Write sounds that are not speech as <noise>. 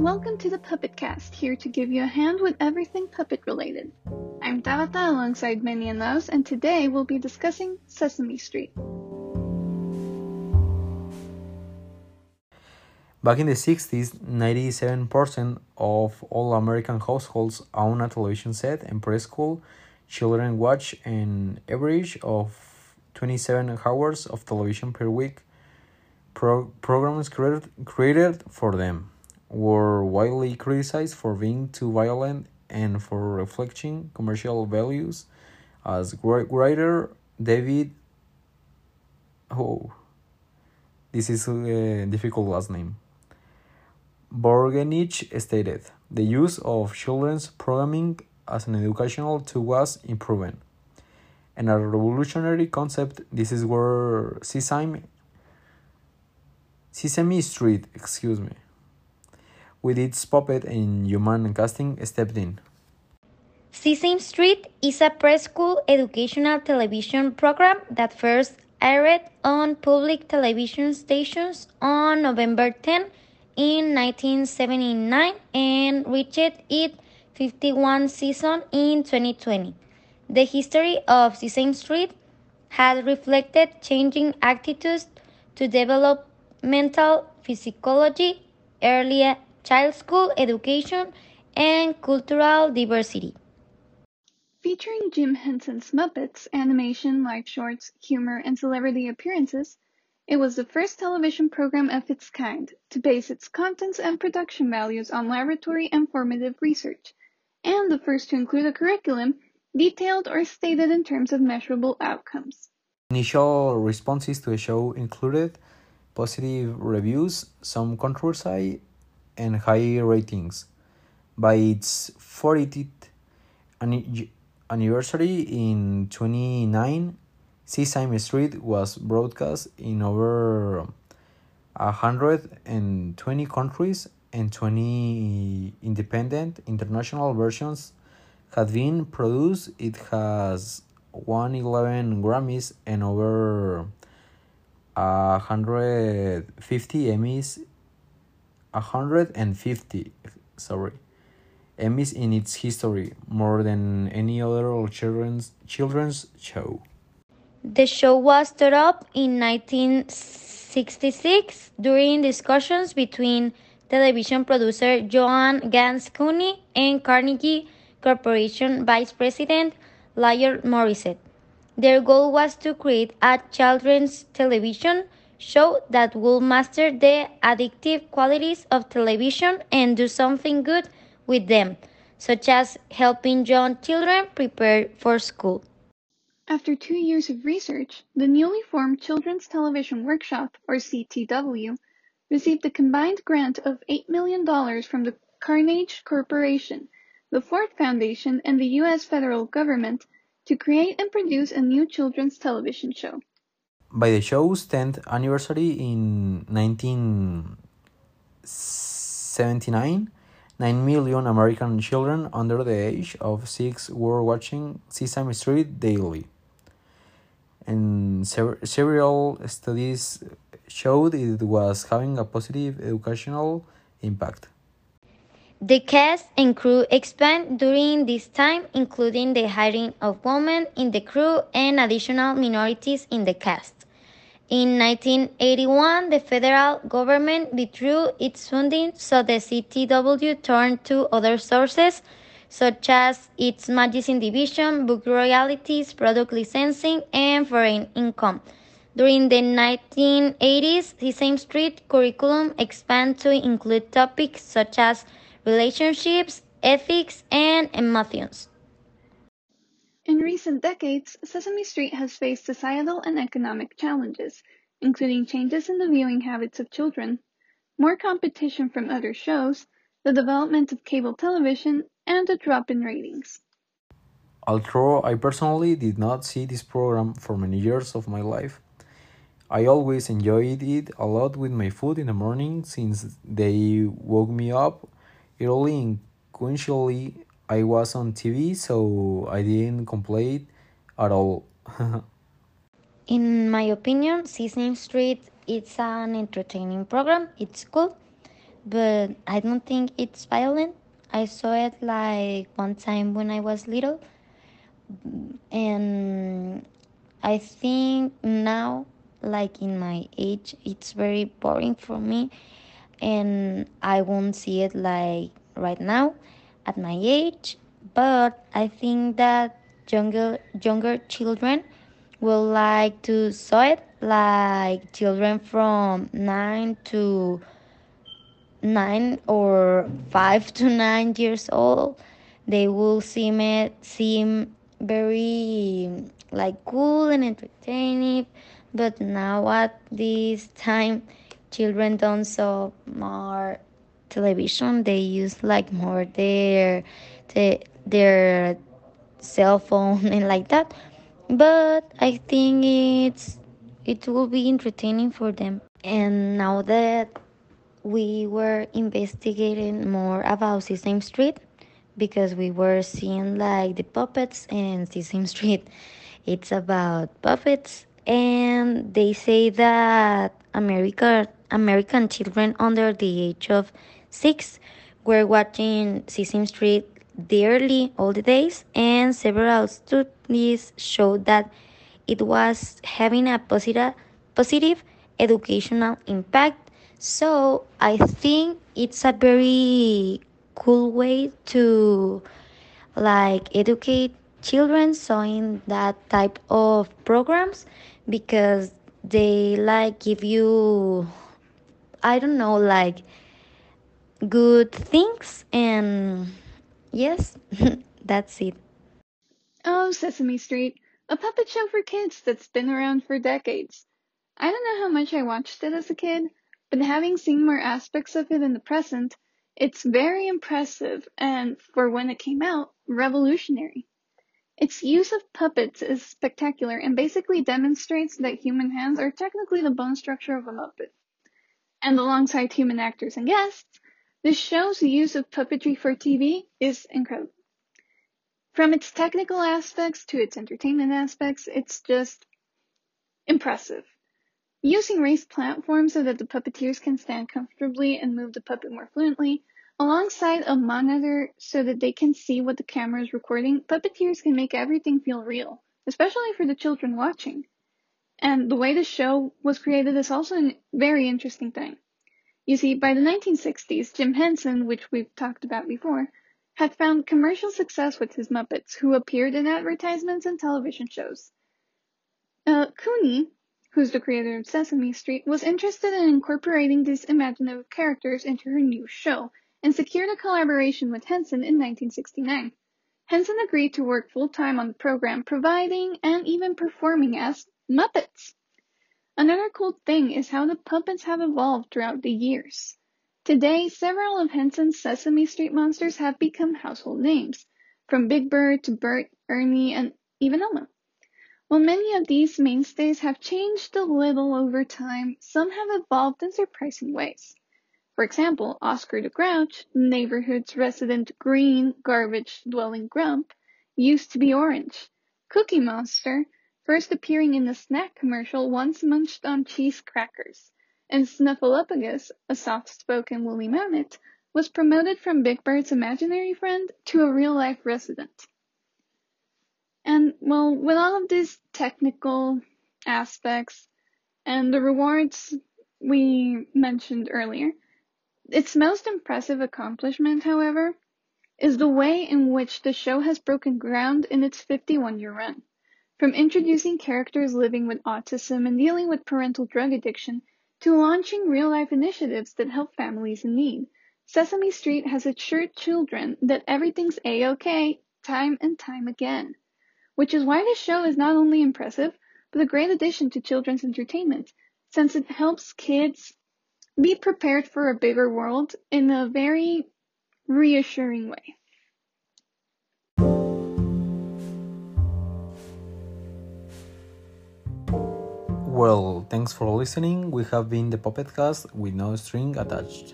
Welcome to the Puppet Cast, here to give you a hand with everything puppet related. I'm Tabata alongside Minnie and Mouse, and today we'll be discussing Sesame Street. Back in the 60s, 97% of all American households own a television set, and preschool children watch an average of 27 hours of television per week. Pro- programs created, created for them were widely criticized for being too violent and for reflecting commercial values, as writer David. Oh, this is a difficult last name. Borgenicht stated, the use of children's programming as an educational tool was improving. And a revolutionary concept, this is where Sesame, Sesame Street, excuse me, with its puppet and human casting stepped in. Sesame Street is a preschool educational television program that first aired on public television stations on November 10, in 1979 and reached its 51 season in 2020. The history of Sesame Street has reflected changing attitudes to developmental physiology, early child school education, and cultural diversity. Featuring Jim Henson's Muppets, animation, live shorts, humor, and celebrity appearances, it was the first television program of its kind to base its contents and production values on laboratory and formative research, and the first to include a curriculum detailed or stated in terms of measurable outcomes. Initial responses to the show included positive reviews, some controversy, and high ratings. By its 40th anniversary in 2009, Sesame Street was broadcast in over 120 countries and 20 independent international versions have been produced. It has won 11 Grammys and over 150 Emmys 150 sorry Emmys in its history more than any other children's children's show. The show was started up in 1966 during discussions between television producer Joan Ganz Cooney and Carnegie Corporation Vice President Lionel Morrisett. Their goal was to create a children's television show that will master the addictive qualities of television and do something good with them, such as helping young children prepare for school. After two years of research, the newly formed Children's Television Workshop, or CTW, received a combined grant of $8 million from the Carnegie Corporation, the Ford Foundation, and the U.S. federal government to create and produce a new children's television show. By the show's 10th anniversary in 1979, 9 million American children under the age of 6 were watching Sesame Street daily and several studies showed it was having a positive educational impact. The cast and crew expanded during this time, including the hiring of women in the crew and additional minorities in the cast. In 1981, the federal government withdrew its funding, so the CTW turned to other sources such as its magazine division, book royalties, product licensing, and foreign income. During the 1980s, Sesame Street curriculum expanded to include topics such as relationships, ethics, and emotions. In recent decades, Sesame Street has faced societal and economic challenges, including changes in the viewing habits of children, more competition from other shows, the development of cable television, and a drop in ratings. Although I personally did not see this program for many years of my life, I always enjoyed it a lot with my food in the morning since they woke me up early and coincidentally I was on TV so I didn't complain at all. <laughs> in my opinion, Sesame Street it's an entertaining program. It's cool. but I don't think it's violent. I saw it like one time when I was little, and I think now, like in my age, it's very boring for me, and I won't see it like right now at my age. But I think that younger younger children will like to saw it like children from nine to nine or five to nine years old they will seem it seem very like cool and entertaining but now at this time children don't saw more television they use like more their their, their cell phone <laughs> and like that but i think it's it will be entertaining for them and now that we were investigating more about Sesame Street because we were seeing like the puppets and Sesame Street. It's about puppets, and they say that America, American children under the age of six. Were watching Sesame Street dearly all the days, and several studies showed that it was having a positive, positive educational impact. So I think it's a very cool way to like educate children so in that type of programs because they like give you I don't know like good things and yes <laughs> that's it. Oh, Sesame Street, a puppet show for kids that's been around for decades. I don't know how much I watched it as a kid, but having seen more aspects of it in the present, it's very impressive and, for when it came out, revolutionary. Its use of puppets is spectacular and basically demonstrates that human hands are technically the bone structure of a Muppet. And alongside human actors and guests, the show's use of puppetry for TV is incredible. From its technical aspects to its entertainment aspects, it's just impressive. Using raised platforms so that the puppeteers can stand comfortably and move the puppet more fluently, alongside a monitor so that they can see what the camera is recording, puppeteers can make everything feel real, especially for the children watching. And the way the show was created is also a very interesting thing. You see, by the 1960s, Jim Henson, which we've talked about before, had found commercial success with his Muppets, who appeared in advertisements and television shows. Uh, Cooney, who's the creator of Sesame Street, was interested in incorporating these imaginative characters into her new show and secured a collaboration with Henson in 1969. Henson agreed to work full time on the program, providing and even performing as Muppets. Another cool thing is how the puppets have evolved throughout the years. Today, several of Henson's Sesame Street monsters have become household names, from Big Bird to Bert, Ernie, and even Elmo. While many of these mainstays have changed a little over time, some have evolved in surprising ways. For example, Oscar the Grouch, the neighborhood's resident green, garbage-dwelling grump, used to be orange. Cookie Monster, first appearing in a snack commercial, once munched on cheese crackers. And Snuffleupagus, a soft-spoken woolly mammoth, was promoted from Big Bird's imaginary friend to a real-life resident. And well, with all of these technical aspects and the rewards we mentioned earlier, its most impressive accomplishment, however, is the way in which the show has broken ground in its 51 year run. From introducing characters living with autism and dealing with parental drug addiction to launching real life initiatives that help families in need, Sesame Street has assured children that everything's a-okay time and time again which is why this show is not only impressive, but a great addition to children's entertainment, since it helps kids be prepared for a bigger world in a very reassuring way. Well, thanks for listening. We have been the Puppet Cast with no string attached.